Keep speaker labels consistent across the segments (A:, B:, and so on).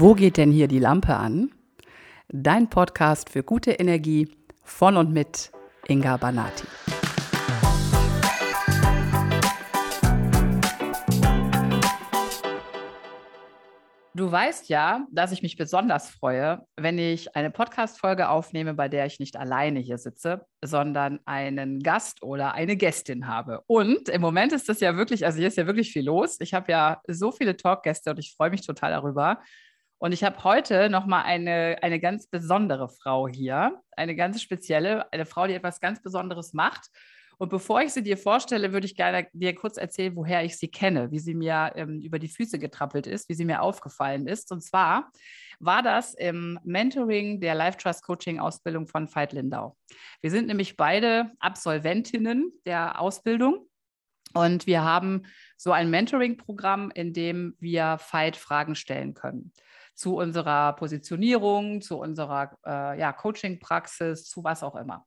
A: Wo geht denn hier die Lampe an? Dein Podcast für gute Energie von und mit Inga Banati. Du weißt ja, dass ich mich besonders freue, wenn ich eine Podcast-Folge aufnehme, bei der ich nicht alleine hier sitze, sondern einen Gast oder eine Gästin habe. Und im Moment ist das ja wirklich, also hier ist ja wirklich viel los. Ich habe ja so viele Talkgäste und ich freue mich total darüber. Und ich habe heute nochmal eine, eine ganz besondere Frau hier, eine ganz spezielle, eine Frau, die etwas ganz Besonderes macht. Und bevor ich sie dir vorstelle, würde ich gerne dir kurz erzählen, woher ich sie kenne, wie sie mir ähm, über die Füße getrappelt ist, wie sie mir aufgefallen ist. Und zwar war das im Mentoring der Life Trust Coaching Ausbildung von Veit Lindau. Wir sind nämlich beide Absolventinnen der Ausbildung. Und wir haben so ein Mentoring-Programm, in dem wir Veit Fragen stellen können zu unserer Positionierung, zu unserer äh, ja, Coaching-Praxis, zu was auch immer.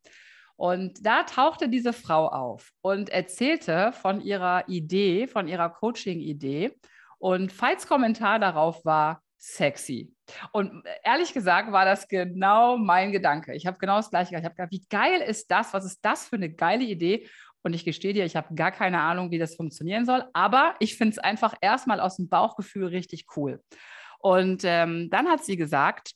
A: Und da tauchte diese Frau auf und erzählte von ihrer Idee, von ihrer Coaching-Idee. Und Veits Kommentar darauf war sexy. Und ehrlich gesagt war das genau mein Gedanke. Ich habe genau das Gleiche gedacht. Ich habe gedacht, wie geil ist das? Was ist das für eine geile Idee? Und ich gestehe dir, ich habe gar keine Ahnung, wie das funktionieren soll. Aber ich finde es einfach erstmal aus dem Bauchgefühl richtig cool. Und ähm, dann hat sie gesagt,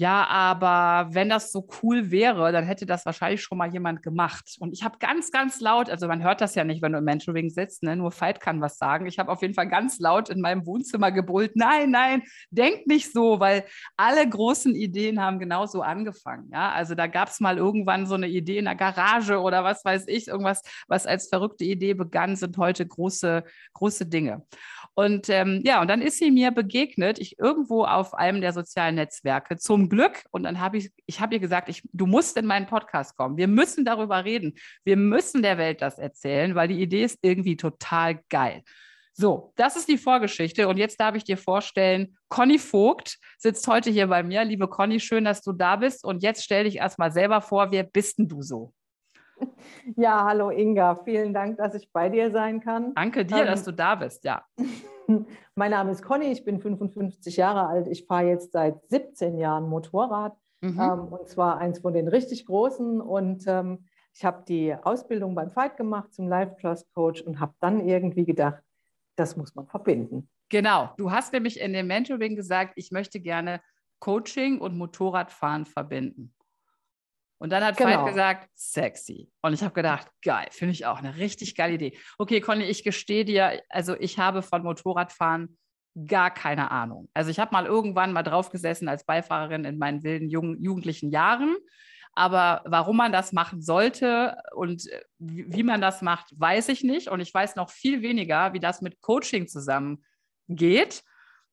A: ja, aber wenn das so cool wäre, dann hätte das wahrscheinlich schon mal jemand gemacht. Und ich habe ganz, ganz laut, also man hört das ja nicht, wenn du im Mentoring sitzt, ne? nur Veit kann was sagen. Ich habe auf jeden Fall ganz laut in meinem Wohnzimmer gebrüllt, nein, nein, denk nicht so, weil alle großen Ideen haben genauso angefangen. Ja? Also da gab es mal irgendwann so eine Idee in der Garage oder was weiß ich, irgendwas, was als verrückte Idee begann, sind heute große, große Dinge. Und ähm, ja, und dann ist sie mir begegnet, ich irgendwo auf einem der sozialen Netzwerke, zum Glück. Und dann habe ich, ich habe ihr gesagt, ich, du musst in meinen Podcast kommen. Wir müssen darüber reden. Wir müssen der Welt das erzählen, weil die Idee ist irgendwie total geil. So, das ist die Vorgeschichte. Und jetzt darf ich dir vorstellen, Conny Vogt sitzt heute hier bei mir. Liebe Conny, schön, dass du da bist. Und jetzt stell dich erstmal selber vor, wer bist denn du so?
B: Ja, hallo Inga, vielen Dank, dass ich bei dir sein kann.
A: Danke dir, ähm, dass du da bist, ja.
B: mein Name ist Conny, ich bin 55 Jahre alt. Ich fahre jetzt seit 17 Jahren Motorrad mhm. ähm, und zwar eins von den richtig großen. Und ähm, ich habe die Ausbildung beim Fight gemacht zum Life Trust Coach und habe dann irgendwie gedacht, das muss man verbinden.
A: Genau, du hast nämlich in dem Mentoring gesagt, ich möchte gerne Coaching und Motorradfahren verbinden. Und dann hat genau. Veit gesagt, sexy. Und ich habe gedacht, geil, finde ich auch eine richtig geile Idee. Okay, Conny, ich gestehe dir, also ich habe von Motorradfahren gar keine Ahnung. Also ich habe mal irgendwann mal draufgesessen als Beifahrerin in meinen wilden jungen, jugendlichen Jahren. Aber warum man das machen sollte und wie man das macht, weiß ich nicht. Und ich weiß noch viel weniger, wie das mit Coaching zusammengeht.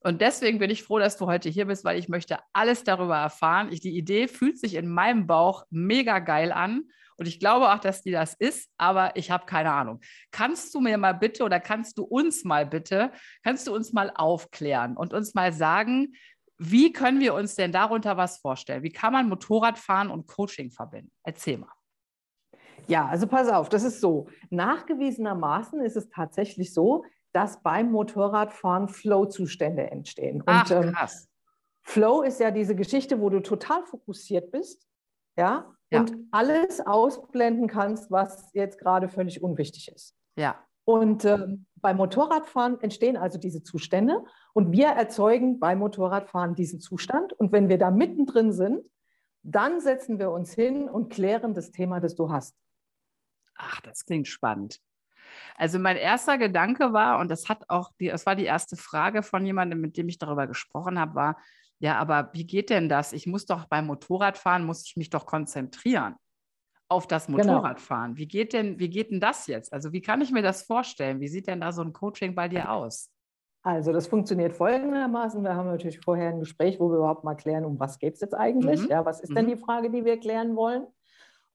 A: Und deswegen bin ich froh, dass du heute hier bist, weil ich möchte alles darüber erfahren. Ich, die Idee fühlt sich in meinem Bauch mega geil an. Und ich glaube auch, dass die das ist, aber ich habe keine Ahnung. Kannst du mir mal bitte oder kannst du uns mal bitte, kannst du uns mal aufklären und uns mal sagen, wie können wir uns denn darunter was vorstellen? Wie kann man Motorradfahren und Coaching verbinden? Erzähl mal.
B: Ja, also pass auf, das ist so. Nachgewiesenermaßen ist es tatsächlich so, dass beim Motorradfahren Flow-Zustände entstehen.
A: Ach, und ähm, krass.
B: Flow ist ja diese Geschichte, wo du total fokussiert bist, ja, ja. und alles ausblenden kannst, was jetzt gerade völlig unwichtig ist.
A: Ja.
B: Und ähm, beim Motorradfahren entstehen also diese Zustände und wir erzeugen beim Motorradfahren diesen Zustand. Und wenn wir da mittendrin sind, dann setzen wir uns hin und klären das Thema, das du hast.
A: Ach, das klingt spannend. Also mein erster Gedanke war, und das hat auch die, das war die erste Frage von jemandem, mit dem ich darüber gesprochen habe, war, ja, aber wie geht denn das? Ich muss doch beim Motorradfahren, muss ich mich doch konzentrieren auf das. Motorradfahren. Genau. Wie geht denn, wie geht denn das jetzt? Also wie kann ich mir das vorstellen? Wie sieht denn da so ein Coaching bei dir aus?
B: Also das funktioniert folgendermaßen. Wir haben natürlich vorher ein Gespräch, wo wir überhaupt mal klären, um was geht es jetzt eigentlich? Mhm. Ja, was ist mhm. denn die Frage, die wir klären wollen?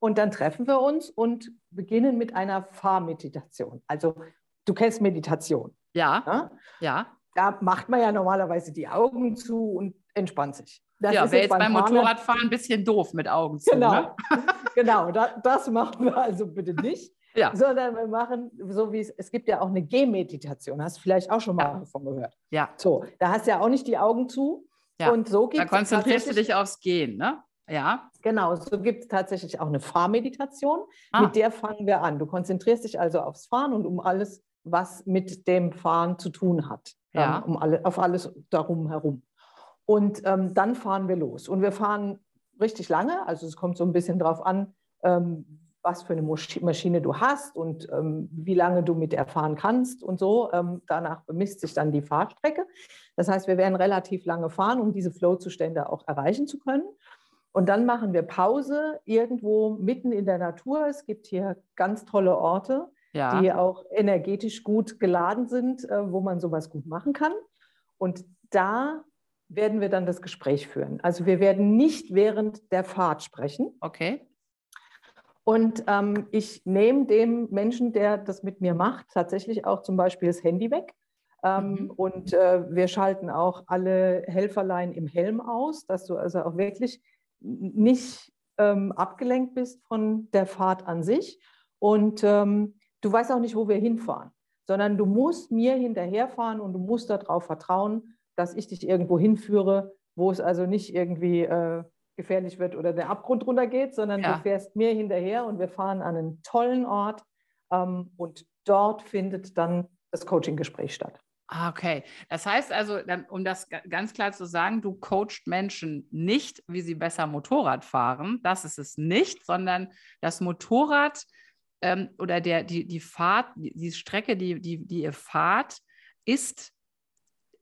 B: Und dann treffen wir uns und beginnen mit einer Fahrmeditation. Also du kennst Meditation.
A: Ja. Ja. ja.
B: Da macht man ja normalerweise die Augen zu und entspannt sich.
A: Das ja, wäre jetzt beim, beim Motorradfahren ein bisschen doof mit Augen zu.
B: Genau,
A: ne?
B: genau da, das machen wir also bitte nicht. Ja. Sondern wir machen, so wie es, es gibt ja auch eine Gehmeditation, hast du vielleicht auch schon mal ja. davon gehört.
A: Ja.
B: So, da hast du ja auch nicht die Augen zu,
A: Ja. Und so gibt Da konzentrierst du dich aufs Gehen, ne? Ja.
B: Genau, so gibt es tatsächlich auch eine Fahrmeditation. Ah. Mit der fangen wir an. Du konzentrierst dich also aufs Fahren und um alles, was mit dem Fahren zu tun hat. Ja. Um alle, auf alles darum herum. Und ähm, dann fahren wir los. Und wir fahren richtig lange. Also es kommt so ein bisschen drauf an, ähm, was für eine Maschine du hast und ähm, wie lange du mit der fahren kannst und so. Ähm, danach bemisst sich dann die Fahrstrecke. Das heißt, wir werden relativ lange fahren, um diese Flow-Zustände auch erreichen zu können. Und dann machen wir Pause irgendwo mitten in der Natur. Es gibt hier ganz tolle Orte, ja. die auch energetisch gut geladen sind, äh, wo man sowas gut machen kann. Und da werden wir dann das Gespräch führen. Also wir werden nicht während der Fahrt sprechen.
A: Okay.
B: Und ähm, ich nehme dem Menschen, der das mit mir macht, tatsächlich auch zum Beispiel das Handy weg. Ähm, mhm. Und äh, wir schalten auch alle Helferlein im Helm aus, dass du also auch wirklich nicht ähm, abgelenkt bist von der Fahrt an sich. Und ähm, du weißt auch nicht, wo wir hinfahren, sondern du musst mir hinterherfahren und du musst darauf vertrauen, dass ich dich irgendwo hinführe, wo es also nicht irgendwie äh, gefährlich wird oder der Abgrund runtergeht, sondern ja. du fährst mir hinterher und wir fahren an einen tollen Ort ähm, und dort findet dann das Coaching-Gespräch statt.
A: Ah, okay. Das heißt also, um das ganz klar zu sagen, du coachst Menschen nicht, wie sie besser Motorrad fahren. Das ist es nicht, sondern das Motorrad ähm, oder der, die, die Fahrt, die, Strecke, die, die, die ihr fahrt, ist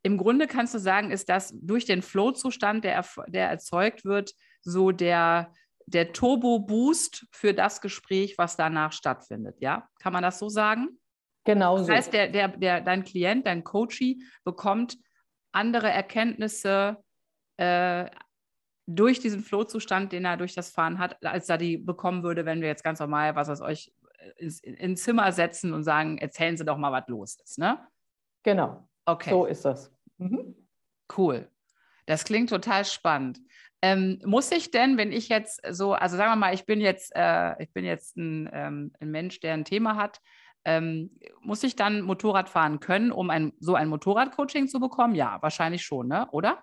A: im Grunde kannst du sagen, ist das durch den Flow-Zustand, der, der erzeugt wird, so der, der Turbo-Boost für das Gespräch, was danach stattfindet. Ja, kann man das so sagen?
B: Genau
A: so. Das heißt, der, der, der, dein Klient, dein Coachie bekommt andere Erkenntnisse äh, durch diesen Flow-Zustand, den er durch das Fahren hat, als er die bekommen würde, wenn wir jetzt ganz normal, was aus euch, ins, ins Zimmer setzen und sagen, erzählen Sie doch mal, was los ist. Ne?
B: Genau. Okay. So ist das. Mhm.
A: Cool. Das klingt total spannend. Ähm, muss ich denn, wenn ich jetzt so, also sagen wir mal, ich bin jetzt, äh, ich bin jetzt ein, ähm, ein, Mensch, der ein Thema hat, ähm, muss ich dann Motorrad fahren können, um ein, so ein Motorradcoaching zu bekommen? Ja, wahrscheinlich schon, ne? oder?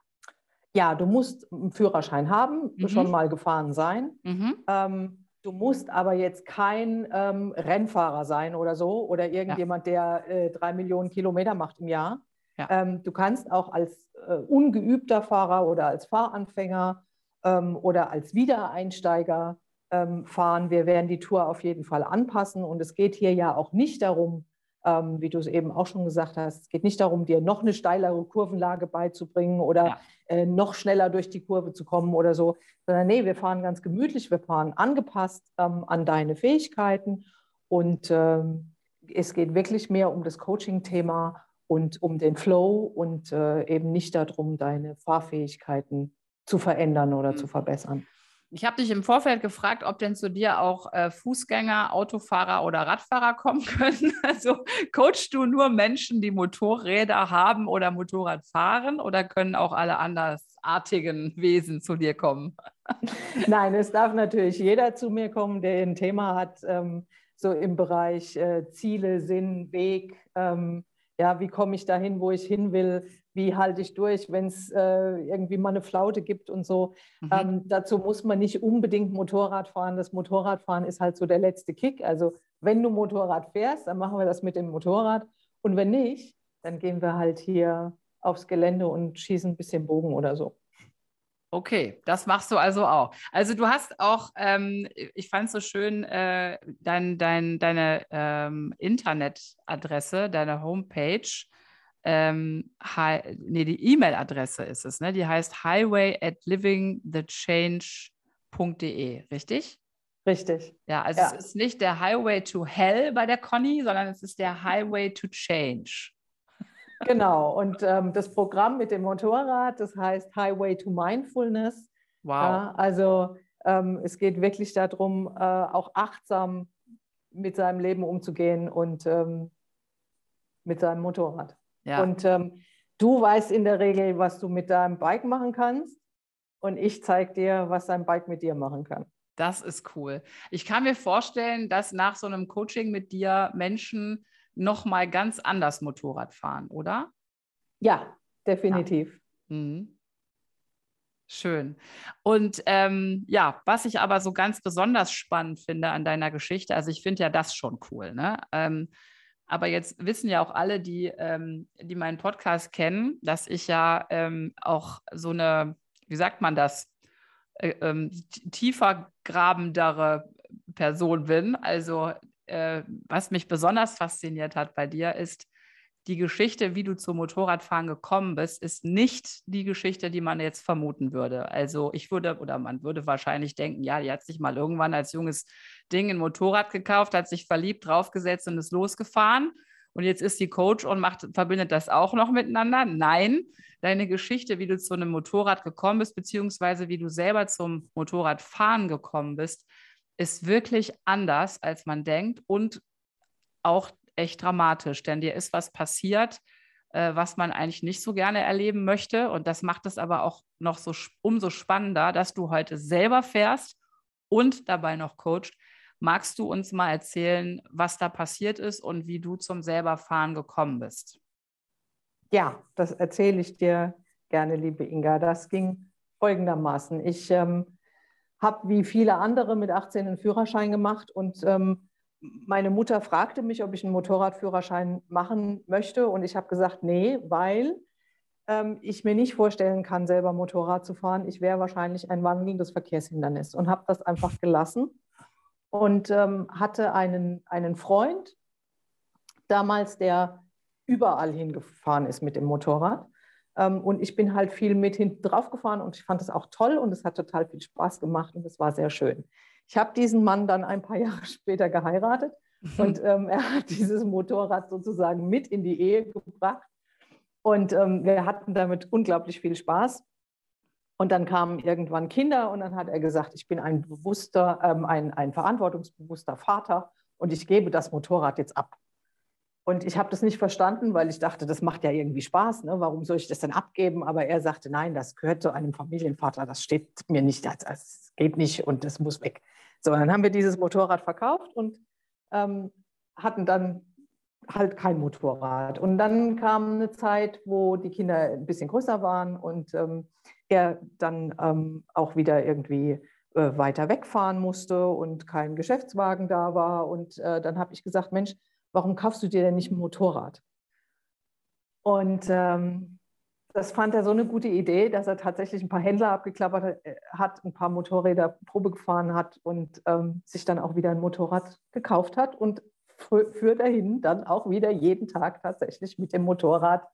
B: Ja, du musst einen Führerschein haben, mhm. schon mal gefahren sein. Mhm. Ähm, du musst aber jetzt kein ähm, Rennfahrer sein oder so oder irgendjemand, ja. der äh, drei Millionen Kilometer macht im Jahr. Ja. Ähm, du kannst auch als äh, ungeübter Fahrer oder als Fahranfänger ähm, oder als Wiedereinsteiger fahren. Wir werden die Tour auf jeden Fall anpassen. Und es geht hier ja auch nicht darum, ähm, wie du es eben auch schon gesagt hast, es geht nicht darum, dir noch eine steilere Kurvenlage beizubringen oder ja. äh, noch schneller durch die Kurve zu kommen oder so, sondern nee, wir fahren ganz gemütlich, wir fahren angepasst ähm, an deine Fähigkeiten. Und ähm, es geht wirklich mehr um das Coaching-Thema und um den Flow und äh, eben nicht darum, deine Fahrfähigkeiten zu verändern oder mhm. zu verbessern.
A: Ich habe dich im Vorfeld gefragt, ob denn zu dir auch äh, Fußgänger, Autofahrer oder Radfahrer kommen können. Also coachst du nur Menschen, die Motorräder haben oder Motorrad fahren oder können auch alle andersartigen Wesen zu dir kommen?
B: Nein, es darf natürlich jeder zu mir kommen, der ein Thema hat, ähm, so im Bereich äh, Ziele, Sinn, Weg. Ähm, ja, wie komme ich dahin, wo ich hin will? Wie halte ich durch, wenn es äh, irgendwie mal eine Flaute gibt und so? Mhm. Ähm, dazu muss man nicht unbedingt Motorrad fahren. Das Motorradfahren ist halt so der letzte Kick. Also wenn du Motorrad fährst, dann machen wir das mit dem Motorrad. Und wenn nicht, dann gehen wir halt hier aufs Gelände und schießen ein bisschen Bogen oder so.
A: Okay, das machst du also auch. Also du hast auch, ähm, ich fand es so schön, äh, dein, dein, deine ähm, Internetadresse, deine Homepage, ähm, nee, die E-Mail-Adresse ist es, ne? Die heißt highway at livingthechange.de, richtig?
B: Richtig.
A: Ja, also ja. es ist nicht der Highway to Hell bei der Conny, sondern es ist der Highway to Change.
B: Genau, und ähm, das Programm mit dem Motorrad, das heißt Highway to Mindfulness. Wow. Ja, also ähm, es geht wirklich darum, äh, auch achtsam mit seinem Leben umzugehen und ähm, mit seinem Motorrad. Ja. Und ähm, du weißt in der Regel, was du mit deinem Bike machen kannst. Und ich zeige dir, was dein Bike mit dir machen kann.
A: Das ist cool. Ich kann mir vorstellen, dass nach so einem Coaching mit dir Menschen nochmal ganz anders Motorrad fahren, oder?
B: Ja, definitiv. Ja. Mhm.
A: Schön. Und ähm, ja, was ich aber so ganz besonders spannend finde an deiner Geschichte, also ich finde ja das schon cool, ne? Ähm, aber jetzt wissen ja auch alle, die, ähm, die meinen Podcast kennen, dass ich ja ähm, auch so eine, wie sagt man das, äh, ähm, tiefer grabendere Person bin. Also äh, was mich besonders fasziniert hat bei dir ist, die Geschichte, wie du zum Motorradfahren gekommen bist, ist nicht die Geschichte, die man jetzt vermuten würde. Also ich würde oder man würde wahrscheinlich denken, ja, die hat sich mal irgendwann als junges Ding ein Motorrad gekauft, hat sich verliebt, draufgesetzt und ist losgefahren. Und jetzt ist die Coach und macht, verbindet das auch noch miteinander. Nein, deine Geschichte, wie du zu einem Motorrad gekommen bist, beziehungsweise wie du selber zum Motorradfahren gekommen bist, ist wirklich anders, als man denkt und auch echt dramatisch, denn dir ist was passiert, äh, was man eigentlich nicht so gerne erleben möchte. Und das macht es aber auch noch so umso spannender, dass du heute selber fährst und dabei noch coacht. Magst du uns mal erzählen, was da passiert ist und wie du zum selber Fahren gekommen bist?
B: Ja, das erzähle ich dir gerne, liebe Inga. Das ging folgendermaßen. Ich ähm, habe wie viele andere mit 18 einen Führerschein gemacht und ähm, meine Mutter fragte mich, ob ich einen Motorradführerschein machen möchte. Und ich habe gesagt, nee, weil ähm, ich mir nicht vorstellen kann, selber Motorrad zu fahren. Ich wäre wahrscheinlich ein wandelndes Verkehrshindernis und habe das einfach gelassen und ähm, hatte einen, einen Freund damals, der überall hingefahren ist mit dem Motorrad. Ähm, und ich bin halt viel mit hinten drauf gefahren und ich fand es auch toll und es hat total viel Spaß gemacht und es war sehr schön. Ich habe diesen Mann dann ein paar Jahre später geheiratet und ähm, er hat dieses Motorrad sozusagen mit in die Ehe gebracht. Und ähm, wir hatten damit unglaublich viel Spaß. Und dann kamen irgendwann Kinder und dann hat er gesagt, ich bin ein bewusster, ähm, ein, ein verantwortungsbewusster Vater und ich gebe das Motorrad jetzt ab. Und ich habe das nicht verstanden, weil ich dachte, das macht ja irgendwie Spaß. Ne? Warum soll ich das denn abgeben? Aber er sagte, nein, das gehört zu einem Familienvater. Das steht mir nicht, das geht nicht und das muss weg. So, dann haben wir dieses Motorrad verkauft und ähm, hatten dann halt kein Motorrad. Und dann kam eine Zeit, wo die Kinder ein bisschen größer waren und ähm, er dann ähm, auch wieder irgendwie äh, weiter wegfahren musste und kein Geschäftswagen da war. Und äh, dann habe ich gesagt, Mensch, warum kaufst du dir denn nicht ein Motorrad? Und ähm, das fand er so eine gute Idee, dass er tatsächlich ein paar Händler abgeklappert hat, äh, ein paar Motorräder Probe gefahren hat und ähm, sich dann auch wieder ein Motorrad gekauft hat und für dahin dann auch wieder jeden Tag tatsächlich mit dem Motorrad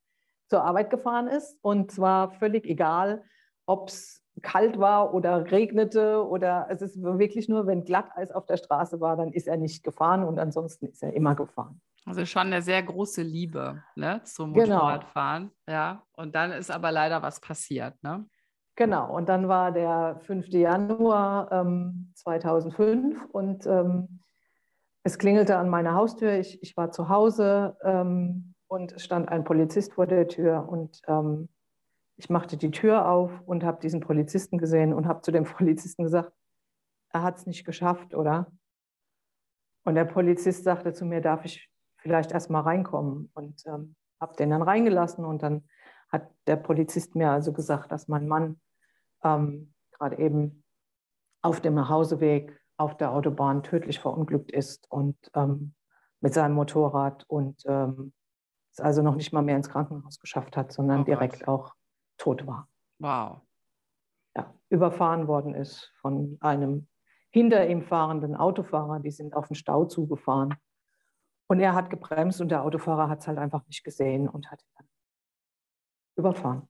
B: zur Arbeit gefahren ist. Und zwar völlig egal, ob es kalt war oder regnete oder es ist wirklich nur, wenn Glatteis auf der Straße war, dann ist er nicht gefahren und ansonsten ist er immer gefahren.
A: Also schon eine sehr große Liebe ne, zum genau. Motorradfahren. Genau. Ja, und dann ist aber leider was passiert. Ne?
B: Genau, und dann war der 5. Januar ähm, 2005 und ähm, es klingelte an meiner Haustür. Ich, ich war zu Hause ähm, und es stand ein Polizist vor der Tür und ähm, ich machte die Tür auf und habe diesen Polizisten gesehen und habe zu dem Polizisten gesagt, er hat es nicht geschafft, oder? Und der Polizist sagte zu mir, darf ich vielleicht erst mal reinkommen. Und ähm, habe den dann reingelassen und dann hat der Polizist mir also gesagt, dass mein Mann ähm, gerade eben auf dem Nachhauseweg auf der Autobahn tödlich verunglückt ist und ähm, mit seinem Motorrad und ähm, es also noch nicht mal mehr ins Krankenhaus geschafft hat, sondern oh direkt auch tot war.
A: Wow.
B: Ja, überfahren worden ist von einem hinter ihm fahrenden Autofahrer. Die sind auf den Stau zugefahren und er hat gebremst und der Autofahrer hat es halt einfach nicht gesehen und hat ihn dann überfahren.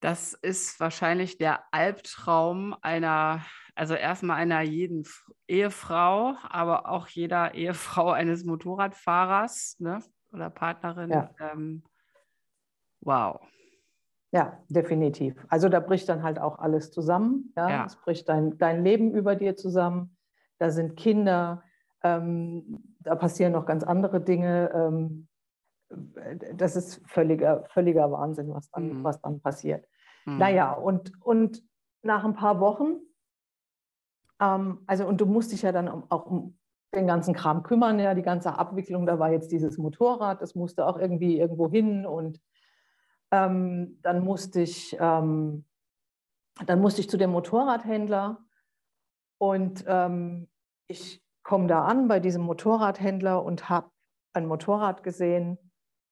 A: Das ist wahrscheinlich der Albtraum einer, also erstmal einer jeden Ehefrau, aber auch jeder Ehefrau eines Motorradfahrers ne? oder Partnerin. Ja. Ähm, wow.
B: Ja, definitiv. Also da bricht dann halt auch alles zusammen. Ja? ja. Es bricht dein, dein Leben über dir zusammen. Da sind Kinder, ähm, da passieren noch ganz andere Dinge. Ähm, das ist völliger, völliger Wahnsinn, was dann, mhm. was dann passiert. Mhm. Naja, und, und nach ein paar Wochen, ähm, also und du musst dich ja dann auch um den ganzen Kram kümmern, ja, die ganze Abwicklung, da war jetzt dieses Motorrad, das musste auch irgendwie irgendwo hin und ähm, dann musste ich ähm, dann musste ich zu dem Motorradhändler und ähm, ich komme da an bei diesem Motorradhändler und habe ein Motorrad gesehen,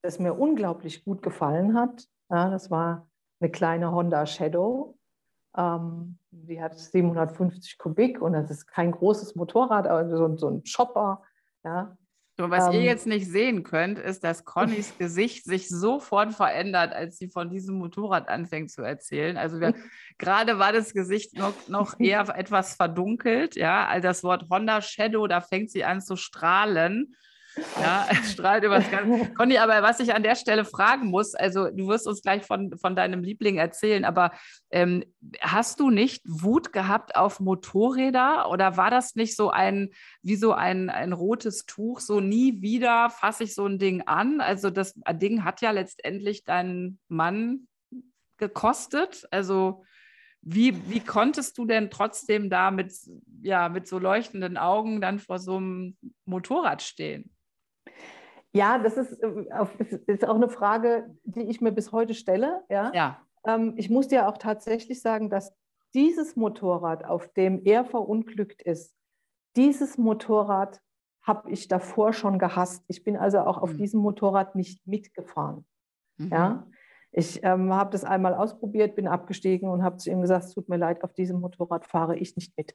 B: das mir unglaublich gut gefallen hat. Ja, das war eine kleine Honda Shadow. Ähm, die hat 750 Kubik und das ist kein großes Motorrad, aber so, so ein Chopper. Ja.
A: So, was ähm, ihr jetzt nicht sehen könnt, ist, dass Connys Gesicht sich sofort verändert, als sie von diesem Motorrad anfängt zu erzählen. Also wir, gerade war das Gesicht noch, noch eher etwas verdunkelt. Ja, also das Wort Honda Shadow, da fängt sie an zu strahlen. Ja, es strahlt über das Ganze. Conny, aber was ich an der Stelle fragen muss, also du wirst uns gleich von, von deinem Liebling erzählen, aber ähm, hast du nicht Wut gehabt auf Motorräder oder war das nicht so ein, wie so ein, ein rotes Tuch, so nie wieder fasse ich so ein Ding an? Also das Ding hat ja letztendlich deinen Mann gekostet. Also wie, wie konntest du denn trotzdem da mit, ja, mit so leuchtenden Augen dann vor so einem Motorrad stehen?
B: Ja, das ist, äh, ist auch eine Frage, die ich mir bis heute stelle. Ja.
A: ja.
B: Ähm, ich muss dir auch tatsächlich sagen, dass dieses Motorrad, auf dem er verunglückt ist, dieses Motorrad habe ich davor schon gehasst. Ich bin also auch auf mhm. diesem Motorrad nicht mitgefahren. Mhm. Ja. Ich ähm, habe das einmal ausprobiert, bin abgestiegen und habe zu ihm gesagt, es tut mir leid, auf diesem Motorrad fahre ich nicht mit.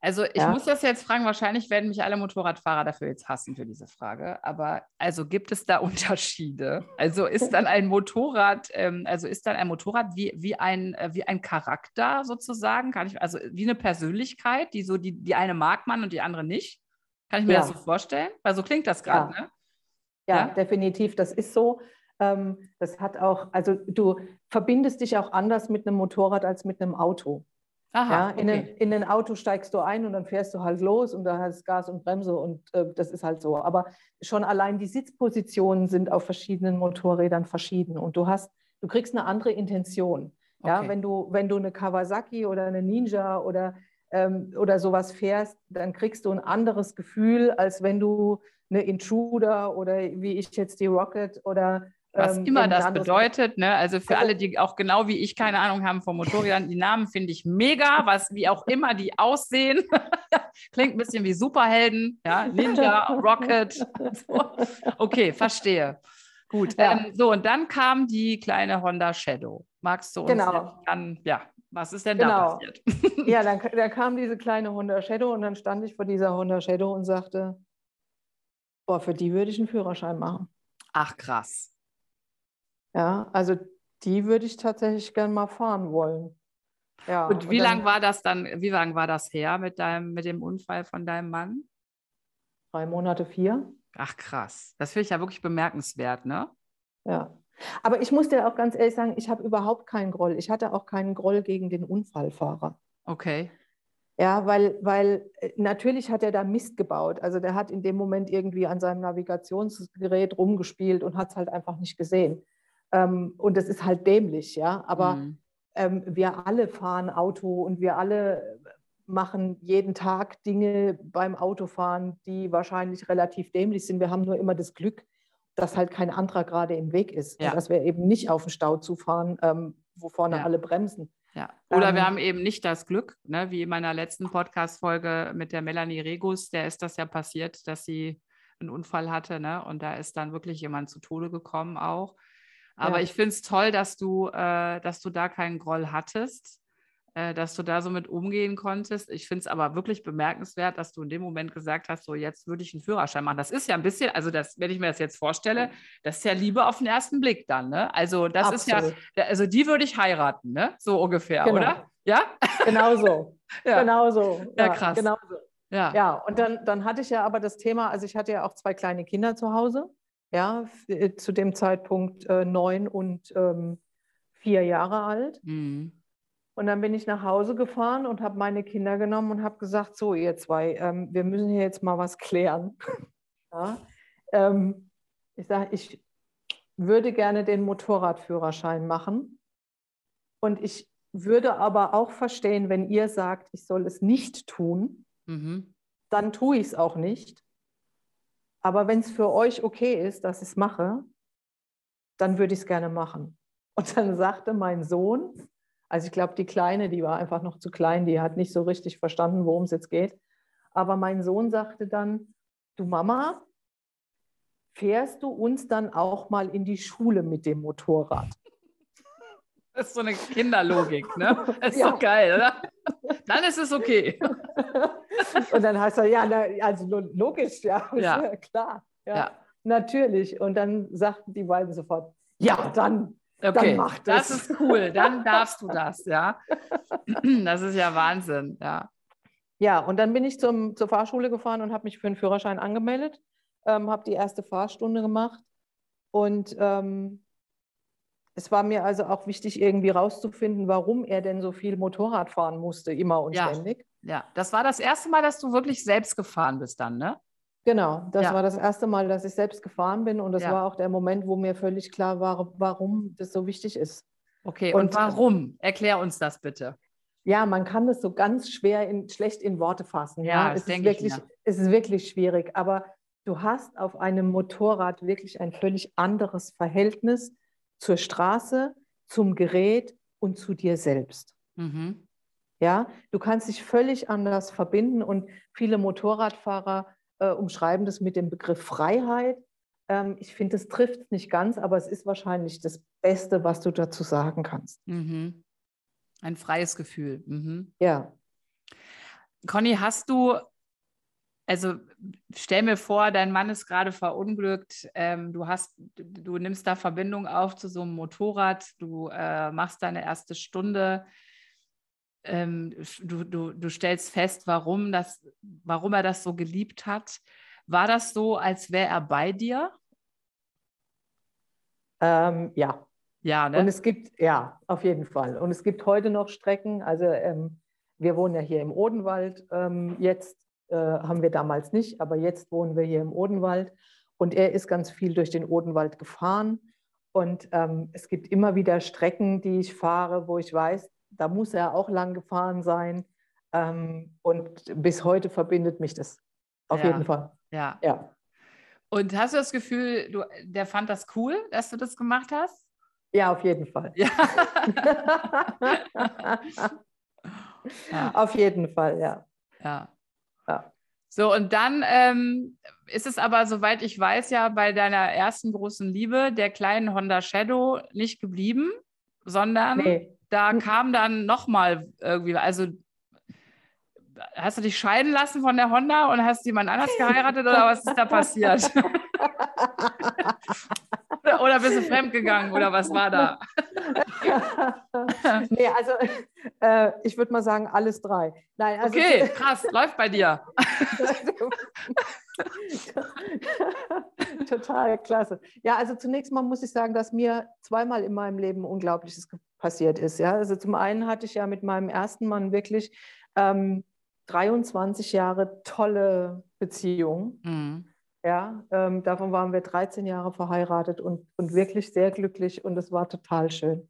A: Also ich ja. muss das jetzt fragen, wahrscheinlich werden mich alle Motorradfahrer dafür jetzt hassen für diese Frage, aber also gibt es da Unterschiede? Also ist dann ein Motorrad, ähm, also ist dann ein Motorrad wie, wie, ein, äh, wie ein Charakter sozusagen? Kann ich, also wie eine Persönlichkeit, die so, die, die eine mag man und die andere nicht? Kann ich mir ja. das so vorstellen? Weil so klingt das gerade,
B: ja.
A: ne?
B: Ja, definitiv, das ist so. Ähm, das hat auch, also du verbindest dich auch anders mit einem Motorrad als mit einem Auto. Aha, ja, in, okay. ein, in ein Auto steigst du ein und dann fährst du halt los und da hast Gas und Bremse und äh, das ist halt so. Aber schon allein die Sitzpositionen sind auf verschiedenen Motorrädern verschieden und du hast, du kriegst eine andere Intention. Ja, okay. wenn du, wenn du eine Kawasaki oder eine Ninja oder, ähm, oder sowas fährst, dann kriegst du ein anderes Gefühl, als wenn du eine Intruder oder wie ich jetzt die Rocket oder
A: was ähm, immer das bedeutet, ne? Also für alle, die auch genau wie ich keine Ahnung haben von Motorrädern, die Namen finde ich mega, was wie auch immer die aussehen. Klingt ein bisschen wie Superhelden, ja, Ninja, Rocket. So. Okay, verstehe. Gut. Ja. Ähm, so, und dann kam die kleine Honda Shadow. Magst du uns
B: genau.
A: dann, ja, was ist denn genau. da passiert?
B: ja, dann, dann kam diese kleine Honda Shadow und dann stand ich vor dieser Honda Shadow und sagte, boah, für die würde ich einen Führerschein machen.
A: Ach, krass.
B: Ja, also die würde ich tatsächlich gerne mal fahren wollen.
A: Ja, und wie lange war das dann, wie lange war das her mit deinem, mit dem Unfall von deinem Mann?
B: Drei Monate, vier.
A: Ach krass. Das finde ich ja wirklich bemerkenswert, ne?
B: Ja. Aber ich muss dir auch ganz ehrlich sagen, ich habe überhaupt keinen Groll. Ich hatte auch keinen Groll gegen den Unfallfahrer.
A: Okay.
B: Ja, weil, weil äh, natürlich hat er da Mist gebaut. Also der hat in dem Moment irgendwie an seinem Navigationsgerät rumgespielt und hat es halt einfach nicht gesehen. Ähm, und das ist halt dämlich, ja. Aber mhm. ähm, wir alle fahren Auto und wir alle machen jeden Tag Dinge beim Autofahren, die wahrscheinlich relativ dämlich sind. Wir haben nur immer das Glück, dass halt kein anderer gerade im Weg ist. Ja. dass wir eben nicht auf den Stau zufahren, ähm, wo vorne ja. alle bremsen.
A: Ja. Oder ähm, wir haben eben nicht das Glück, ne, wie in meiner letzten Podcast-Folge mit der Melanie Regus, der ist das ja passiert, dass sie einen Unfall hatte, ne? Und da ist dann wirklich jemand zu Tode gekommen auch. Aber ja. ich finde es toll, dass du, äh, dass du da keinen Groll hattest, äh, dass du da so mit umgehen konntest. Ich finde es aber wirklich bemerkenswert, dass du in dem Moment gesagt hast, so jetzt würde ich einen Führerschein machen. Das ist ja ein bisschen, also das, wenn ich mir das jetzt vorstelle, das ist ja Liebe auf den ersten Blick dann, ne? Also das Absolut. ist ja, also die würde ich heiraten, ne? So ungefähr, genau. oder? Ja?
B: Genau so. ja. Genau so.
A: Ja, ja krass.
B: Genau so. Ja. ja, und dann, dann hatte ich ja aber das Thema, also ich hatte ja auch zwei kleine Kinder zu Hause ja, äh, zu dem Zeitpunkt äh, neun und ähm, vier Jahre alt. Mhm. Und dann bin ich nach Hause gefahren und habe meine Kinder genommen und habe gesagt, so ihr zwei, ähm, wir müssen hier jetzt mal was klären. ja, ähm, ich sage, ich würde gerne den Motorradführerschein machen. Und ich würde aber auch verstehen, wenn ihr sagt, ich soll es nicht tun, mhm. dann tue ich es auch nicht. Aber wenn es für euch okay ist, dass ich es mache, dann würde ich es gerne machen. Und dann sagte mein Sohn, Also ich glaube, die Kleine, die war einfach noch zu klein, die hat nicht so richtig verstanden, worum es jetzt geht. Aber mein Sohn sagte dann, du Mama, fährst du uns dann auch mal in die Schule mit dem Motorrad?
A: Das ist so eine Kinderlogik, ne? Das ist ja. doch geil, oder? Dann ist es okay.
B: Und dann heißt er, ja, na, also logisch, ja, ja. ja klar. Ja, ja, Natürlich. Und dann sagten die beiden sofort, ja, dann, okay. dann mach
A: das. Das ist cool, dann darfst du das, ja. Das ist ja Wahnsinn, ja.
B: Ja, und dann bin ich zum, zur Fahrschule gefahren und habe mich für einen Führerschein angemeldet, ähm, habe die erste Fahrstunde gemacht und ähm, es war mir also auch wichtig, irgendwie rauszufinden, warum er denn so viel Motorrad fahren musste, immer und
A: ja.
B: ständig.
A: Ja, das war das erste Mal, dass du wirklich selbst gefahren bist dann, ne?
B: Genau, das ja. war das erste Mal, dass ich selbst gefahren bin und das ja. war auch der Moment, wo mir völlig klar war, warum das so wichtig ist.
A: Okay, und, und warum? Erklär uns das bitte.
B: Ja, man kann das so ganz schwer in, schlecht in Worte fassen.
A: Ja,
B: ja.
A: Es, ist
B: wirklich,
A: ich,
B: es ist wirklich schwierig, aber du hast auf einem Motorrad wirklich ein völlig anderes Verhältnis zur Straße, zum Gerät und zu dir selbst. Mhm. Ja, du kannst dich völlig anders verbinden und viele Motorradfahrer äh, umschreiben das mit dem Begriff Freiheit. Ähm, ich finde, das trifft es nicht ganz, aber es ist wahrscheinlich das Beste, was du dazu sagen kannst.
A: Mhm. Ein freies Gefühl.
B: Mhm. Ja.
A: Conny, hast du also stell mir vor, dein Mann ist gerade verunglückt, ähm, du hast, du nimmst da Verbindung auf zu so einem Motorrad, du äh, machst deine erste Stunde, ähm, du, du, du stellst fest, warum, das, warum er das so geliebt hat. War das so, als wäre er bei dir?
B: Ähm, ja.
A: Ja, ne?
B: Und es gibt, ja, auf jeden Fall. Und es gibt heute noch Strecken, also ähm, wir wohnen ja hier im Odenwald ähm, jetzt äh, haben wir damals nicht, aber jetzt wohnen wir hier im Odenwald und er ist ganz viel durch den Odenwald gefahren. Und ähm, es gibt immer wieder Strecken, die ich fahre, wo ich weiß, da muss er auch lang gefahren sein. Ähm, und bis heute verbindet mich das. Auf ja. jeden Fall.
A: Ja. ja. Und hast du das Gefühl, du, der fand das cool, dass du das gemacht hast?
B: Ja, auf jeden Fall.
A: Ja.
B: ja. Auf jeden Fall, ja.
A: Ja. Ja. So, und dann ähm, ist es aber, soweit ich weiß, ja bei deiner ersten großen Liebe, der kleinen Honda Shadow, nicht geblieben, sondern nee. da kam dann nochmal irgendwie, also hast du dich scheiden lassen von der Honda und hast jemand anders geheiratet oder was ist da passiert? oder bist du fremdgegangen oder was war da?
B: nee, also äh, ich würde mal sagen, alles drei.
A: Nein, also okay, krass, läuft bei dir.
B: Total klasse. Ja, also zunächst mal muss ich sagen, dass mir zweimal in meinem Leben Unglaubliches passiert ist. Ja? Also zum einen hatte ich ja mit meinem ersten Mann wirklich ähm, 23 Jahre tolle Beziehung. Mhm. Ja, ähm, davon waren wir 13 Jahre verheiratet und, und wirklich sehr glücklich und es war total schön.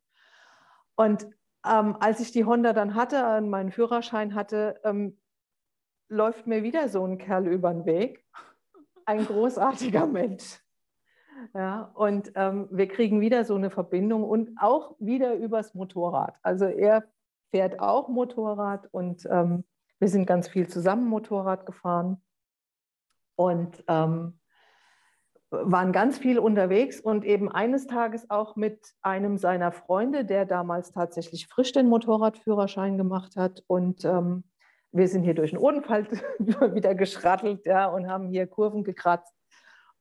B: Und ähm, als ich die Honda dann hatte, und meinen Führerschein hatte, ähm, läuft mir wieder so ein Kerl über den Weg. Ein großartiger Mensch. Ja, und ähm, wir kriegen wieder so eine Verbindung und auch wieder übers Motorrad. Also er fährt auch Motorrad und ähm, wir sind ganz viel zusammen Motorrad gefahren und ähm, waren ganz viel unterwegs und eben eines Tages auch mit einem seiner Freunde, der damals tatsächlich frisch den Motorradführerschein gemacht hat. Und ähm, wir sind hier durch den Odenwald wieder geschrattelt ja, und haben hier Kurven gekratzt.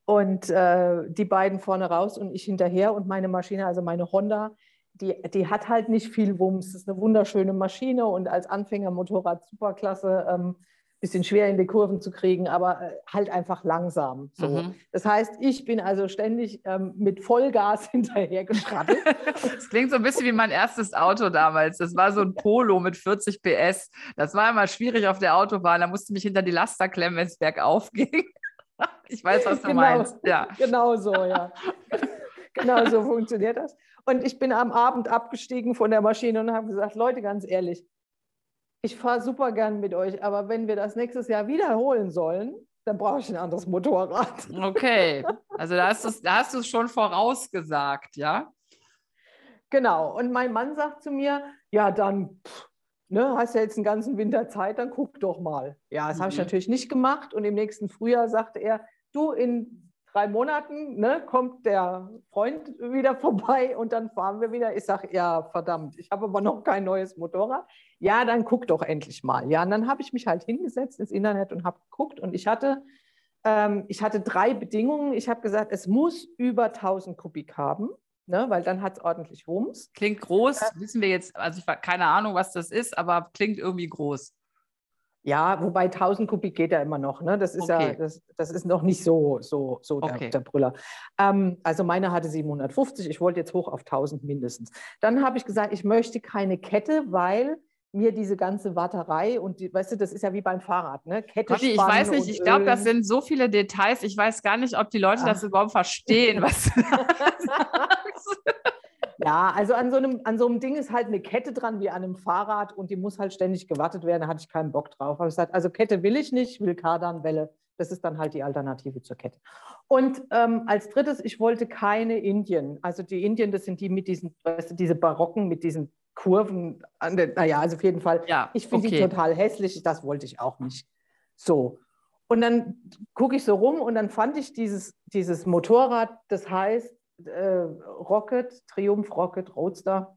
B: Und äh, die beiden vorne raus und ich hinterher und meine Maschine, also meine Honda, die, die hat halt nicht viel Wumms. Das ist eine wunderschöne Maschine und als Anfängermotorrad superklasse. Ähm, bisschen schwer in die Kurven zu kriegen, aber äh, halt einfach langsam. So. Mhm. Das heißt, ich bin also ständig ähm, mit Vollgas hinterher geschrattelt.
A: das klingt so ein bisschen wie mein erstes Auto damals. Das war so ein Polo mit 40 PS. Das war immer schwierig auf der Autobahn. Da musste ich mich hinter die Laster klemmen, wenn es bergauf ging. ich weiß, was du
B: genau,
A: meinst.
B: Ja. Genau so, ja. genau so funktioniert das. Und ich bin am Abend abgestiegen von der Maschine und habe gesagt, Leute, ganz ehrlich, ich fahre super gern mit euch, aber wenn wir das nächstes Jahr wiederholen sollen, dann brauche ich ein anderes Motorrad.
A: Okay, also da hast du es da schon vorausgesagt, ja?
B: genau. Und mein Mann sagt zu mir, ja, dann pff, ne, hast ja jetzt einen ganzen Winter Zeit, dann guck doch mal. Ja, das mhm. habe ich natürlich nicht gemacht. Und im nächsten Frühjahr sagte er, du, in drei Monaten ne, kommt der Freund wieder vorbei und dann fahren wir wieder. Ich sage, ja, verdammt, ich habe aber noch kein neues Motorrad. Ja, dann guck doch endlich mal. Ja, und dann habe ich mich halt hingesetzt ins Internet und habe geguckt und ich hatte, ähm, ich hatte drei Bedingungen. Ich habe gesagt, es muss über 1000 Kubik haben ne? weil dann hat es ordentlich Wumms.
A: Klingt groß, äh, wissen wir jetzt, also ich keine Ahnung, was das ist, aber klingt irgendwie groß.
B: Ja, wobei 1000 Kubik geht ja immer noch. Ne? Das ist okay. ja, das, das, ist noch nicht so, so, so der, okay. der Brüller. Ähm, also meine hatte 750, ich wollte jetzt hoch auf 1000 mindestens. Dann habe ich gesagt, ich möchte keine Kette, weil mir diese ganze Warterei und die, weißt du, das ist ja wie beim Fahrrad, ne?
A: Kette Conny, ich weiß nicht, ich glaube, das sind so viele Details. Ich weiß gar nicht, ob die Leute Ach. das überhaupt verstehen, was du sagst.
B: Ja, also an so, einem, an so einem Ding ist halt eine Kette dran wie an einem Fahrrad und die muss halt ständig gewartet werden. Da hatte ich keinen Bock drauf. Habe ich gesagt, also Kette will ich nicht, will Kardanwelle. Das ist dann halt die Alternative zur Kette. Und ähm, als drittes, ich wollte keine Indien. Also die Indien, das sind die mit diesen, weißt du, diese Barocken mit diesen Kurven. An den, naja, also auf jeden Fall. Ja, ich finde okay. die total hässlich. Das wollte ich auch nicht. So. Und dann gucke ich so rum und dann fand ich dieses, dieses Motorrad, das heißt äh, Rocket, Triumph Rocket Roadster.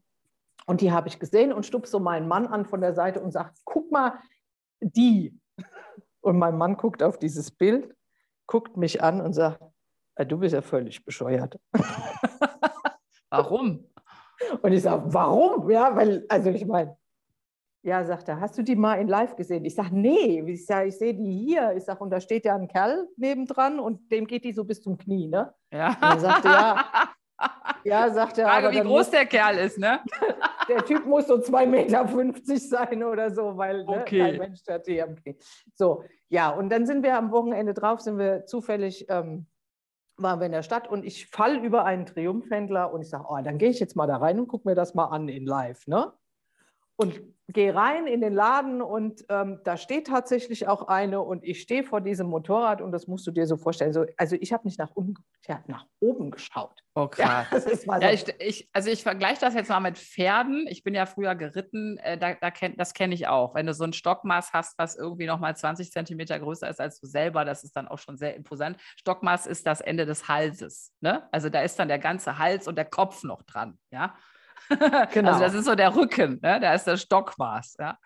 B: Und die habe ich gesehen und stupst so meinen Mann an von der Seite und sagt, guck mal, die. Und mein Mann guckt auf dieses Bild, guckt mich an und sagt, äh, du bist ja völlig bescheuert.
A: Warum?
B: Und ich sage, warum? Ja, weil, also ich meine, ja, sagt er, hast du die mal in live gesehen? Ich sage, nee, ich, sag, ich sehe die hier. Ich sage, und da steht ja ein Kerl nebendran und dem geht die so bis zum Knie, ne?
A: Ja.
B: Und er sagte, ja, ja, sagt er.
A: Frage, wie groß muss, der Kerl ist, ne?
B: der Typ muss so 2,50 Meter sein oder so, weil ne, okay. ne, kein Mensch hat die am Knie. So, ja, und dann sind wir am Wochenende drauf, sind wir zufällig, ähm, waren wir in der Stadt und ich fall über einen Triumphhändler und ich sage, oh, dann gehe ich jetzt mal da rein und gucke mir das mal an in live, ne? Und gehe rein in den Laden und ähm, da steht tatsächlich auch eine und ich stehe vor diesem Motorrad und das musst du dir so vorstellen. So, also ich habe nicht nach unten, ich habe nach oben geschaut.
A: Oh krass. Ja, so. ja, ich, ich, also ich vergleiche das jetzt mal mit Pferden. Ich bin ja früher geritten, äh, da, da kenn, das kenne ich auch. Wenn du so ein Stockmaß hast, was irgendwie nochmal 20 Zentimeter größer ist als du selber, das ist dann auch schon sehr imposant. Stockmaß ist das Ende des Halses. Ne? Also da ist dann der ganze Hals und der Kopf noch dran. Ja. Genau. Also das ist so der Rücken, ne? da ist der Stockmaß. Ja?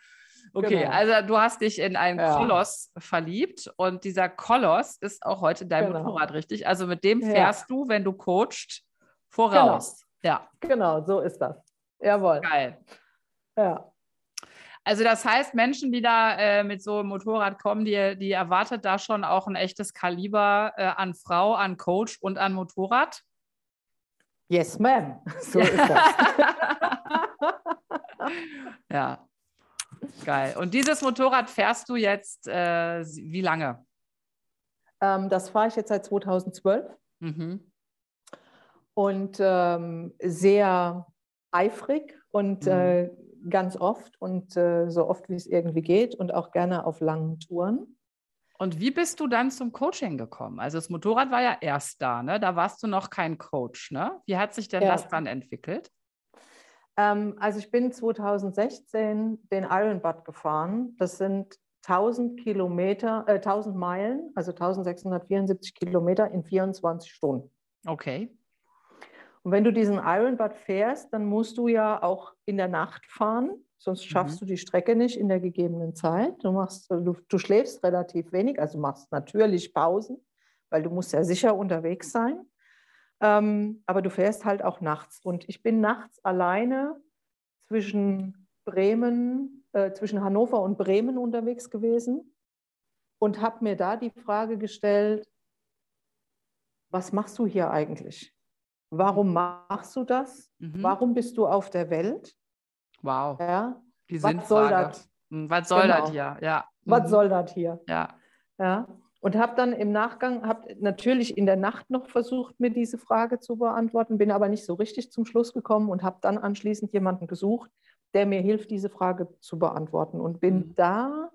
A: Okay, genau. also du hast dich in einen ja. Koloss verliebt und dieser Koloss ist auch heute dein genau. Motorrad, richtig? Also mit dem fährst ja. du, wenn du coachst, voraus.
B: Genau. Ja. Genau, so ist das. Jawohl.
A: Geil.
B: Ja.
A: Also das heißt, Menschen, die da äh, mit so einem Motorrad kommen, die, die erwartet da schon auch ein echtes Kaliber äh, an Frau, an Coach und an Motorrad?
B: Yes, ma'am. So ist das.
A: ja, geil. Und dieses Motorrad fährst du jetzt äh, wie lange?
B: Ähm, das fahre ich jetzt seit 2012. Mhm. Und ähm, sehr eifrig und mhm. äh, ganz oft und äh, so oft wie es irgendwie geht und auch gerne auf langen Touren.
A: Und wie bist du dann zum Coaching gekommen? Also das Motorrad war ja erst da, ne? Da warst du noch kein Coach, ne? Wie hat sich denn ja. das dann entwickelt?
B: Ähm, also ich bin 2016 den Ironbud gefahren. Das sind 1000 Kilometer, äh, 1000 Meilen, also 1674 Kilometer in 24 Stunden.
A: Okay.
B: Und wenn du diesen Ironbud fährst, dann musst du ja auch in der Nacht fahren sonst schaffst mhm. du die Strecke nicht in der gegebenen Zeit. Du, machst, du, du schläfst relativ wenig, also machst natürlich Pausen, weil du musst ja sicher unterwegs sein. Ähm, aber du fährst halt auch nachts. Und ich bin nachts alleine zwischen Bremen, äh, zwischen Hannover und Bremen unterwegs gewesen und habe mir da die Frage gestellt, was machst du hier eigentlich? Warum machst du das? Mhm. Warum bist du auf der Welt?
A: Wow.
B: Ja?
A: Die was soll das? Hm, was soll genau. das hier? Ja.
B: Was mhm. soll das hier?
A: Ja.
B: Ja. Und habe dann im Nachgang, habe natürlich in der Nacht noch versucht, mir diese Frage zu beantworten, bin aber nicht so richtig zum Schluss gekommen und habe dann anschließend jemanden gesucht, der mir hilft, diese Frage zu beantworten. Und bin mhm. da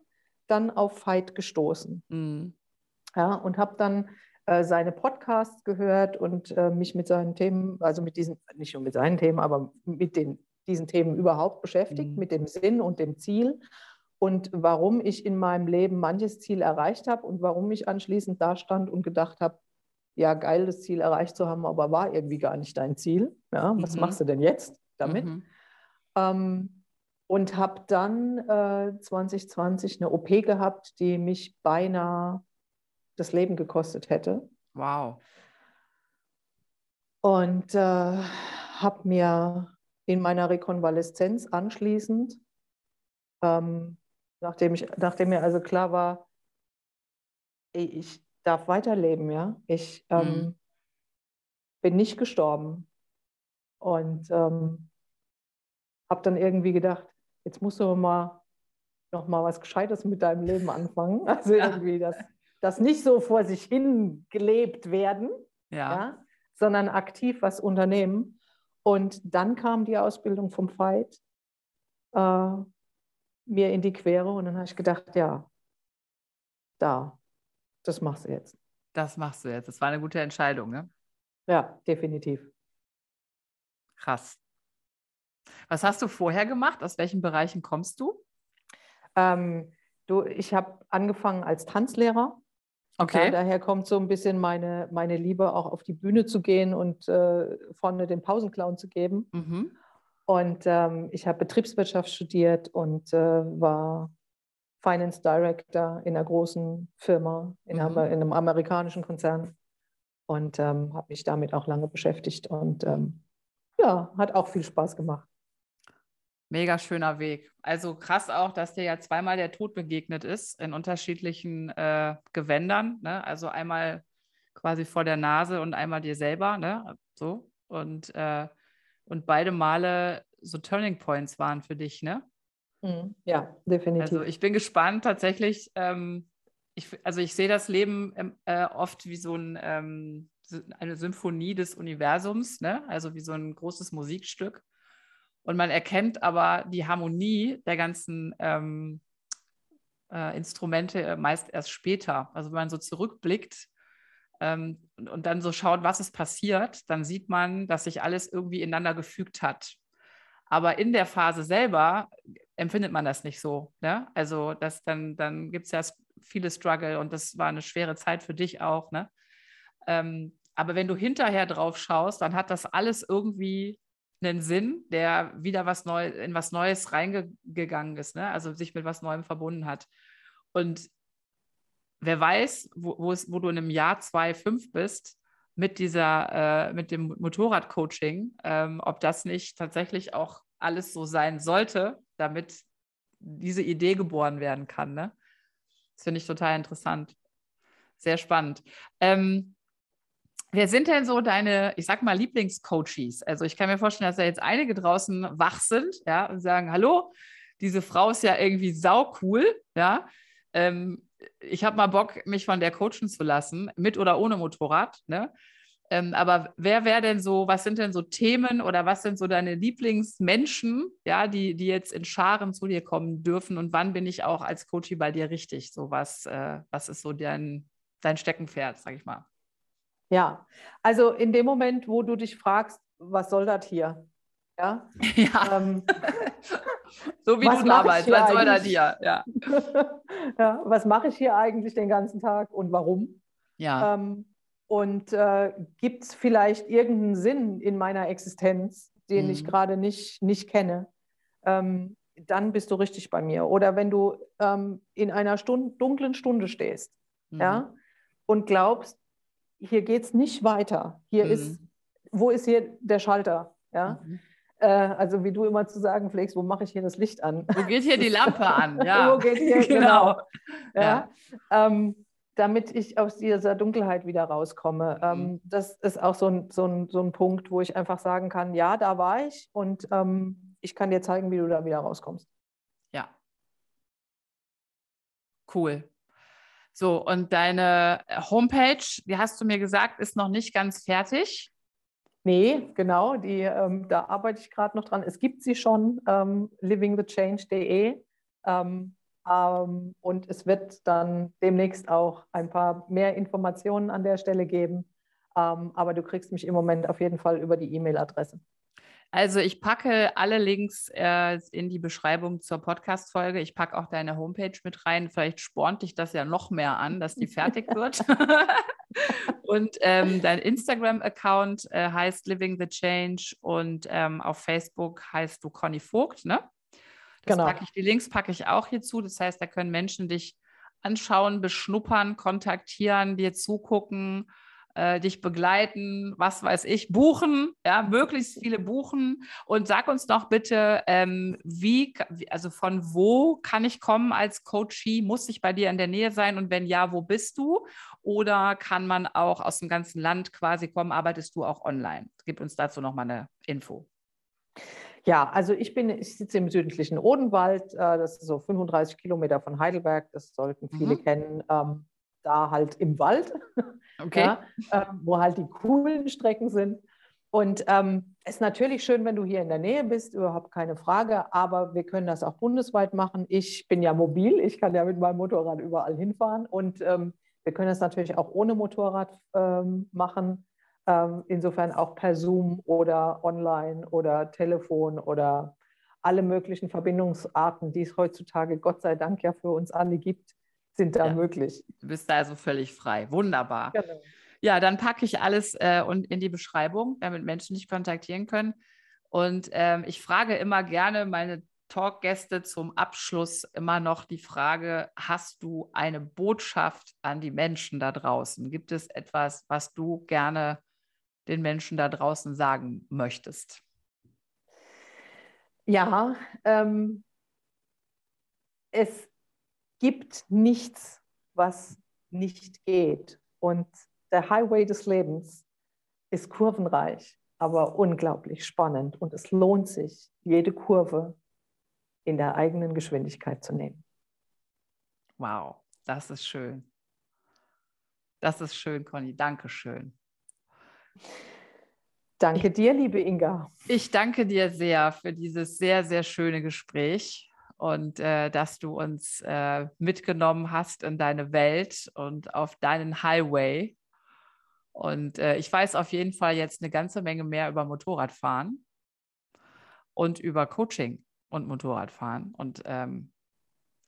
B: dann auf Veit gestoßen. Mhm. Ja, und habe dann äh, seine Podcasts gehört und äh, mich mit seinen Themen, also mit diesen, nicht nur mit seinen Themen, aber mit den, diesen Themen überhaupt beschäftigt, mhm. mit dem Sinn und dem Ziel und warum ich in meinem Leben manches Ziel erreicht habe und warum ich anschließend da stand und gedacht habe, ja, geil, das Ziel erreicht zu haben, aber war irgendwie gar nicht dein Ziel. Ja, was mhm. machst du denn jetzt damit? Mhm. Ähm, und habe dann äh, 2020 eine OP gehabt, die mich beinahe das Leben gekostet hätte.
A: Wow.
B: Und äh, habe mir in meiner Rekonvaleszenz anschließend, ähm, nachdem, ich, nachdem mir also klar war, ich darf weiterleben, ja. Ich ähm, mhm. bin nicht gestorben. Und ähm, habe dann irgendwie gedacht, jetzt musst du mal noch mal was Gescheites mit deinem Leben anfangen. Also irgendwie das, das nicht so vor sich hin gelebt werden, ja. ja. sondern aktiv was unternehmen. Und dann kam die Ausbildung vom Fight äh, mir in die Quere und dann habe ich gedacht, ja, da, das machst du jetzt.
A: Das machst du jetzt. Das war eine gute Entscheidung, ne?
B: Ja, definitiv.
A: Krass. Was hast du vorher gemacht? Aus welchen Bereichen kommst du?
B: Ähm, du ich habe angefangen als Tanzlehrer.
A: Okay.
B: Ja, daher kommt so ein bisschen meine, meine Liebe, auch auf die Bühne zu gehen und äh, vorne den Pausenclown zu geben. Mhm. Und ähm, ich habe Betriebswirtschaft studiert und äh, war Finance Director in einer großen Firma, in, mhm. einem, in einem amerikanischen Konzern und ähm, habe mich damit auch lange beschäftigt und ähm, ja, hat auch viel Spaß gemacht.
A: Mega schöner Weg. Also krass auch, dass dir ja zweimal der Tod begegnet ist in unterschiedlichen äh, Gewändern. Ne? Also einmal quasi vor der Nase und einmal dir selber. Ne? So. Und, äh, und beide Male so Turning Points waren für dich, ne?
B: Mhm. Ja, definitiv.
A: Also ich bin gespannt tatsächlich. Ähm, ich, also ich sehe das Leben ähm, äh, oft wie so ein, ähm, eine Symphonie des Universums, ne? also wie so ein großes Musikstück. Und man erkennt aber die Harmonie der ganzen ähm, äh, Instrumente meist erst später. Also wenn man so zurückblickt ähm, und, und, dann so schaut, was ist passiert, dann sieht man, dass sich alles irgendwie ineinander gefügt hat. Aber in der Phase selber empfindet man das nicht so. Ne? Also das dann, dann gibt es ja viele Struggle und das war eine schwere Zeit für dich auch. Ne? Ähm, aber wenn du hinterher drauf schaust, dann hat das alles irgendwie einen Sinn, der wieder was Neu in was Neues reingegangen ist, ne? also sich mit was Neuem verbunden hat. Und wer weiß, wo, wo du in einem Jahr zwei, fünf bist, mit dieser, äh, mit dem Motorradcoaching, ähm, ob das nicht tatsächlich auch alles so sein sollte, damit diese Idee geboren werden kann. Ne? Das finde ich total interessant. Sehr spannend. Ähm, Wer sind denn so deine, ich sag mal, Lieblingscoaches? Also ich kann mir vorstellen, dass da jetzt einige draußen wach sind, ja, und sagen, hallo, diese Frau ist ja irgendwie sau cool, ja. Ähm, ich habe mal Bock, mich von der coachen zu lassen, mit oder ohne Motorrad, ne? Ähm, aber wer wäre denn so, was sind denn so Themen oder was sind so deine Lieblingsmenschen, ja, die, die jetzt in Scharen zu dir kommen dürfen und wann bin ich auch als Coach bei dir richtig? So was, äh, was ist so dein, dein Steckenpferd, sag ich mal?
B: Ja, also in dem Moment, wo du dich fragst, was soll das hier? Ja.
A: ja. Ähm, so wie du damals, was soll das hier? Ja.
B: ja was mache ich hier eigentlich den ganzen Tag und warum?
A: Ja. Ähm,
B: und äh, gibt es vielleicht irgendeinen Sinn in meiner Existenz, den mhm. ich gerade nicht, nicht kenne? Ähm, dann bist du richtig bei mir. Oder wenn du ähm, in einer Stund dunklen Stunde stehst mhm. ja, und glaubst, hier geht es nicht weiter. Hier mhm. ist, wo ist hier der Schalter? Ja? Mhm. Äh, also wie du immer zu sagen pflegst, wo mache ich hier das Licht an?
A: Wo geht hier die Lampe an? Ja.
B: wo geht hier, genau. genau. Ja. ja. Ähm, damit ich aus dieser Dunkelheit wieder rauskomme. Ähm, mhm. das ist auch so ein, so, ein, so ein Punkt, wo ich einfach sagen kann, ja, da war ich und ähm, ich kann dir zeigen, wie du da wieder rauskommst.
A: Ja. Cool. So, und deine Homepage, die hast du mir gesagt, ist noch nicht ganz fertig.
B: Nee, genau, die, ähm, da arbeite ich gerade noch dran. Es gibt sie schon, ähm, livingthechange.de. Ähm, Ähm, und es wird dann demnächst auch ein paar mehr Informationen an der Stelle geben. Ähm, aber du kriegst mich im Moment auf jeden Fall über die E-Mail-Adresse.
A: Also ich packe alle Links äh, in die Beschreibung zur Podcast-Folge. Ich packe auch deine Homepage mit rein. Vielleicht spornt dich das ja noch mehr an, dass die fertig wird. und ähm, dein Instagram-Account äh, heißt Living the Change und ähm, auf Facebook heißt du Conny Vogt, ne? Das genau. packe ich, die Links packe ich auch hierzu. Das heißt, da können Menschen dich anschauen, beschnuppern, kontaktieren, dir zugucken äh, dich begleiten, was weiß ich, buchen, ja, möglichst viele buchen. Und sag uns doch bitte, ähm, wie, also von wo kann ich kommen als Coachie? Muss ich bei dir in der Nähe sein? Und wenn ja, wo bist du? Oder kann man auch aus dem ganzen Land quasi kommen? Arbeitest du auch online? Gib uns dazu nochmal eine Info.
B: Ja, also ich bin, ich sitze im südlichen Odenwald, äh, das ist so 35 Kilometer von Heidelberg, das sollten viele mhm. kennen. Da halt im Wald, okay. ja, äh, wo halt die coolen Strecken sind. Und ähm, es ist natürlich schön, wenn du hier in der Nähe bist, überhaupt keine Frage, aber wir können das auch bundesweit machen. Ich bin ja mobil, ich kann ja mit meinem Motorrad überall hinfahren und ähm, wir können das natürlich auch ohne Motorrad ähm, machen. Ähm, insofern auch per Zoom oder online oder Telefon oder alle möglichen Verbindungsarten, die es heutzutage Gott sei Dank ja für uns alle gibt, sind da ja. möglich.
A: Du bist da also völlig frei. Wunderbar. Genau. Ja, dann packe ich alles äh, und in die Beschreibung, damit Menschen dich kontaktieren können. Und ähm, ich frage immer gerne meine Talkgäste zum Abschluss immer noch die Frage, hast du eine Botschaft an die Menschen da draußen? Gibt es etwas, was du gerne den Menschen da draußen sagen möchtest?
B: Ja, ähm, es gibt nichts, was nicht geht. Und der Highway des Lebens ist kurvenreich, aber unglaublich spannend. Und es lohnt sich, jede Kurve in der eigenen Geschwindigkeit zu nehmen.
A: Wow, das ist schön. Das ist schön, Conny. Dankeschön.
B: Danke dir, liebe Inga.
A: Ich danke dir sehr für dieses sehr, sehr schöne Gespräch und äh, dass du uns äh, mitgenommen hast in deine Welt und auf deinen Highway. Und äh, ich weiß auf jeden Fall jetzt eine ganze Menge mehr über Motorradfahren und über Coaching und Motorradfahren. Und ähm,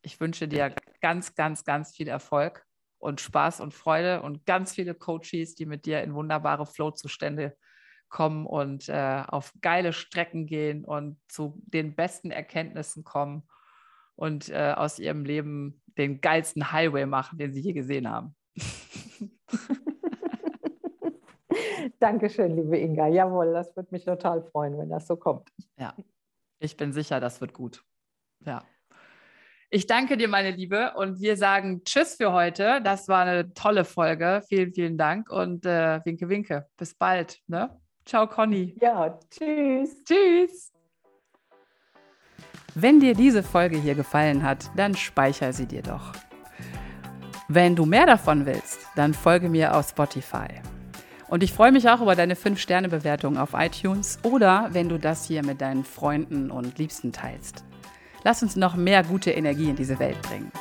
A: ich wünsche dir ganz, ganz, ganz viel Erfolg und Spaß und Freude und ganz viele Coaches, die mit dir in wunderbare Flow-Zustände kommen und äh, auf geile Strecken gehen und zu den besten Erkenntnissen kommen und äh, aus ihrem Leben den geilsten Highway machen, den sie je gesehen haben.
B: Dankeschön, liebe Inga. Jawohl, das würde mich total freuen, wenn das so kommt.
A: Ja, ich bin sicher, das wird gut. Ja. Ich danke dir, meine Liebe, und wir sagen Tschüss für heute. Das war eine tolle Folge. Vielen, vielen Dank und äh, winke, winke. Bis bald. Ne? Ciao, Conny.
B: Ja, tschüss.
A: Tschüss. Wenn dir diese Folge hier gefallen hat, dann speicher sie dir doch. Wenn du mehr davon willst, dann folge mir auf Spotify. Und ich freue mich auch über deine 5-Sterne-Bewertung auf iTunes oder wenn du das hier mit deinen Freunden und Liebsten teilst. Lass uns noch mehr gute Energie in diese Welt bringen.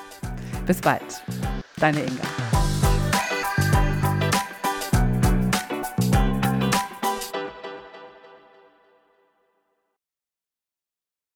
A: Bis bald, deine Inga.